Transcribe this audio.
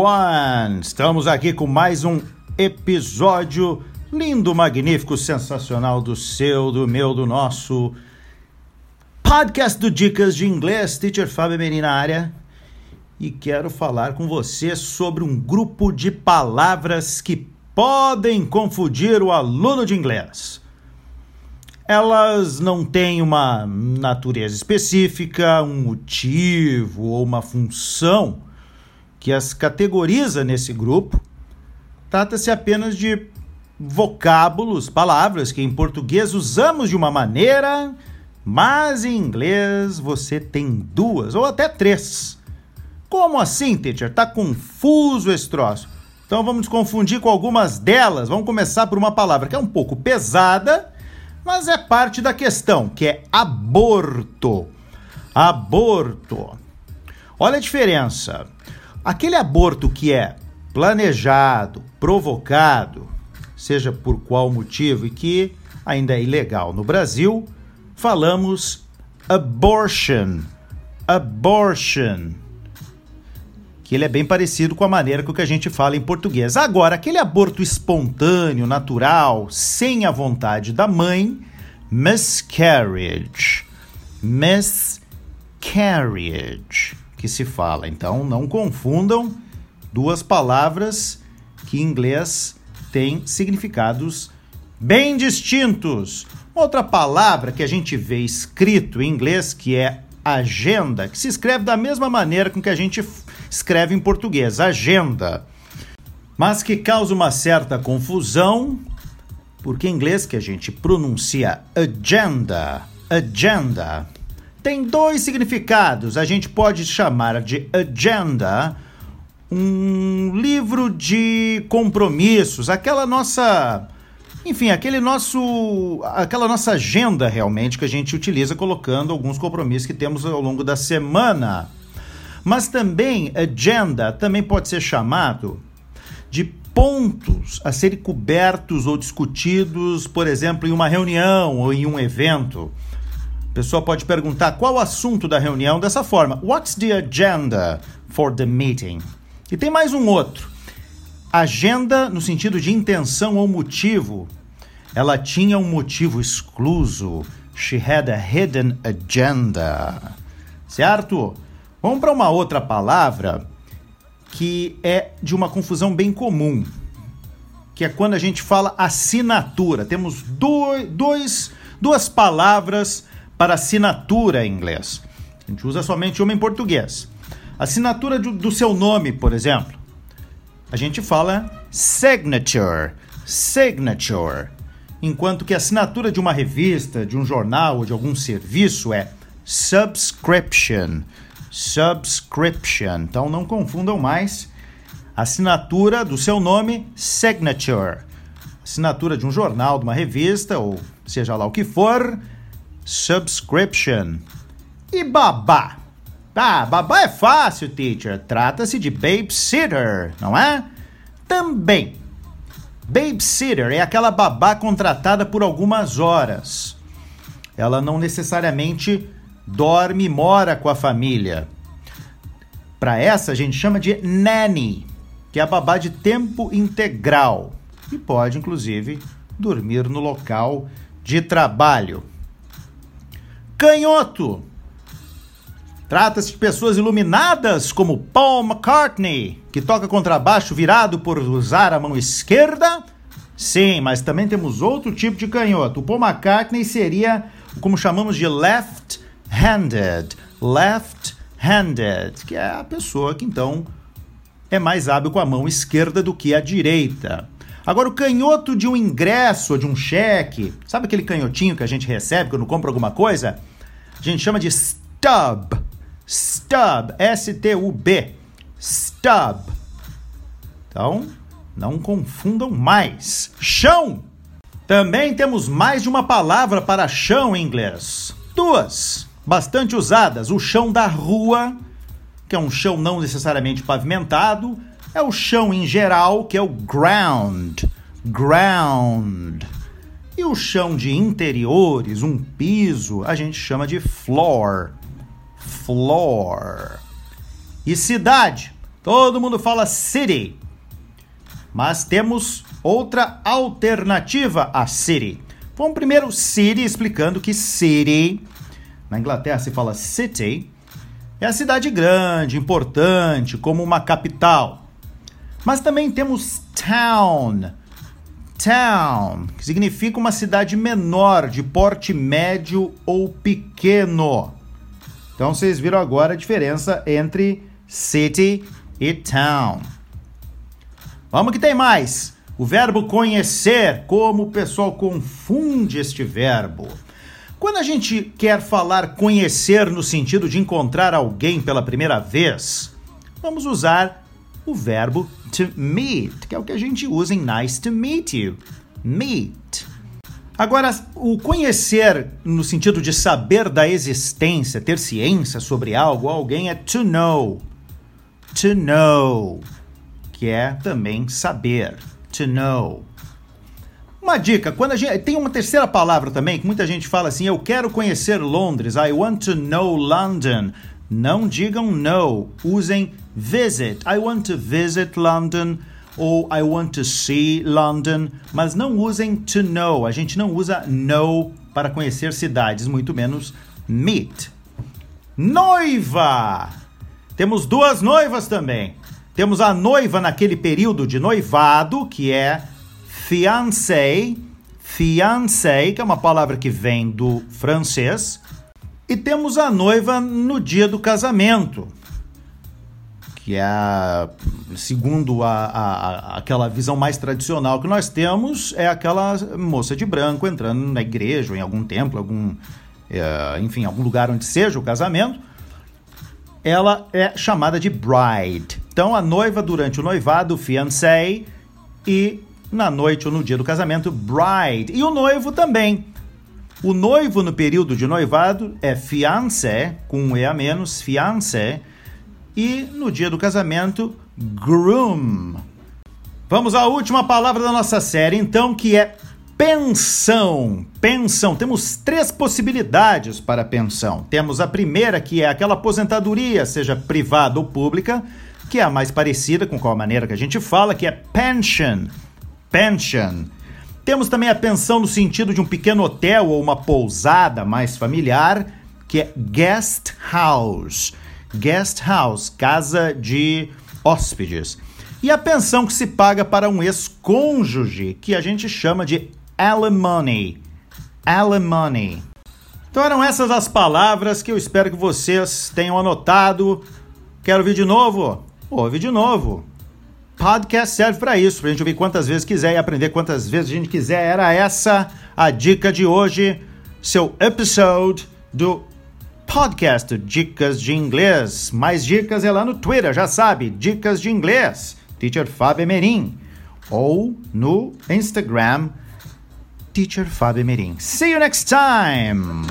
everyone! Estamos aqui com mais um episódio lindo, magnífico, sensacional do seu, do meu, do nosso podcast do Dicas de Inglês, Teacher Fábio Meri na área. E quero falar com você sobre um grupo de palavras que podem confundir o aluno de inglês. Elas não têm uma natureza específica, um motivo ou uma função que as categoriza nesse grupo. Trata-se apenas de vocábulos, palavras que em português usamos de uma maneira, mas em inglês você tem duas ou até três. Como assim, teacher? Tá confuso esse troço. Então vamos confundir com algumas delas. Vamos começar por uma palavra que é um pouco pesada, mas é parte da questão, que é aborto. Aborto. Olha a diferença. Aquele aborto que é planejado, provocado, seja por qual motivo e que ainda é ilegal no Brasil, falamos abortion. Abortion. Que ele é bem parecido com a maneira com que a gente fala em português. Agora, aquele aborto espontâneo, natural, sem a vontade da mãe, miscarriage. Miscarriage que se fala. Então não confundam duas palavras que em inglês têm significados bem distintos. Outra palavra que a gente vê escrito em inglês que é agenda, que se escreve da mesma maneira com que a gente escreve em português, agenda. Mas que causa uma certa confusão, porque em inglês que a gente pronuncia agenda, agenda tem dois significados. A gente pode chamar de agenda um livro de compromissos, aquela nossa, enfim, aquele nosso, aquela nossa agenda realmente que a gente utiliza colocando alguns compromissos que temos ao longo da semana. Mas também agenda também pode ser chamado de pontos a serem cobertos ou discutidos, por exemplo, em uma reunião ou em um evento. A pessoa pode perguntar qual o assunto da reunião dessa forma: What's the agenda for the meeting? E tem mais um outro. Agenda no sentido de intenção ou motivo. Ela tinha um motivo excluso. She had a hidden agenda. Certo? Vamos para uma outra palavra que é de uma confusão bem comum, que é quando a gente fala assinatura. Temos dois, dois, duas palavras para assinatura em inglês. A gente usa somente uma em português. Assinatura do, do seu nome, por exemplo. A gente fala signature, signature. Enquanto que a assinatura de uma revista, de um jornal ou de algum serviço é subscription. Subscription. Então não confundam mais. Assinatura do seu nome, signature. Assinatura de um jornal, de uma revista, ou seja lá o que for, subscription. E babá? Ah, babá é fácil, teacher. Trata-se de babysitter, não é? Também. Babysitter é aquela babá contratada por algumas horas. Ela não necessariamente dorme e mora com a família. Para essa a gente chama de nanny, que é a babá de tempo integral e pode inclusive dormir no local de trabalho. Canhoto. Trata-se de pessoas iluminadas como Paul McCartney, que toca contrabaixo virado por usar a mão esquerda. Sim, mas também temos outro tipo de canhoto. O Paul McCartney seria como chamamos de left-handed. Left-handed, que é a pessoa que então é mais hábil com a mão esquerda do que a direita. Agora, o canhoto de um ingresso ou de um cheque, sabe aquele canhotinho que a gente recebe quando compra alguma coisa? A gente chama de stub. Stub. S-T-U-B. Stub. Então, não confundam mais. Chão. Também temos mais de uma palavra para chão em inglês. Duas, bastante usadas. O chão da rua, que é um chão não necessariamente pavimentado, é o chão em geral, que é o ground. Ground. E o chão de interiores, um piso, a gente chama de floor. Floor. E cidade? Todo mundo fala city. Mas temos outra alternativa a city. Vamos primeiro city explicando que city, na Inglaterra se fala city, é a cidade grande, importante, como uma capital. Mas também temos town. Town, que significa uma cidade menor, de porte médio ou pequeno. Então vocês viram agora a diferença entre city e town. Vamos que tem mais. O verbo conhecer, como o pessoal confunde este verbo. Quando a gente quer falar conhecer no sentido de encontrar alguém pela primeira vez, vamos usar o verbo to meet, que é o que a gente usa em nice to meet you. Meet. Agora, o conhecer no sentido de saber da existência, ter ciência sobre algo, alguém é to know. To know, que é também saber. To know. Uma dica, quando a gente tem uma terceira palavra também que muita gente fala assim, eu quero conhecer Londres, I want to know London. Não digam no, usem visit. I want to visit London ou I want to see London, mas não usem to know. A gente não usa know para conhecer cidades, muito menos meet. Noiva! Temos duas noivas também. Temos a noiva naquele período de noivado, que é fiancé, fiancé, que é uma palavra que vem do francês, e temos a noiva no dia do casamento, que é, segundo a, a, aquela visão mais tradicional que nós temos, é aquela moça de branco entrando na igreja, ou em algum templo, algum, é, enfim, algum lugar onde seja o casamento. Ela é chamada de bride. Então, a noiva durante o noivado, fiancé, e na noite ou no dia do casamento, bride. E o noivo também. O noivo no período de noivado é fiancé, com um E a menos, fiancé. E no dia do casamento, groom. Vamos à última palavra da nossa série, então, que é pensão. Pensão. Temos três possibilidades para pensão. Temos a primeira, que é aquela aposentadoria, seja privada ou pública, que é a mais parecida com qual maneira que a gente fala, que é pension. Pension. Temos também a pensão no sentido de um pequeno hotel ou uma pousada mais familiar, que é guest house. Guest house, casa de hóspedes. E a pensão que se paga para um ex-cônjuge, que a gente chama de alimony. Alimony. Então eram essas as palavras que eu espero que vocês tenham anotado. Quer ouvir de novo? Ouve de novo podcast serve para isso, para a gente ouvir quantas vezes quiser e aprender quantas vezes a gente quiser. Era essa a dica de hoje, seu episode do podcast Dicas de Inglês. Mais dicas é lá no Twitter, já sabe, Dicas de Inglês, Teacher Fábio Emerim. Ou no Instagram, Teacher Fábio Emerim. See you next time!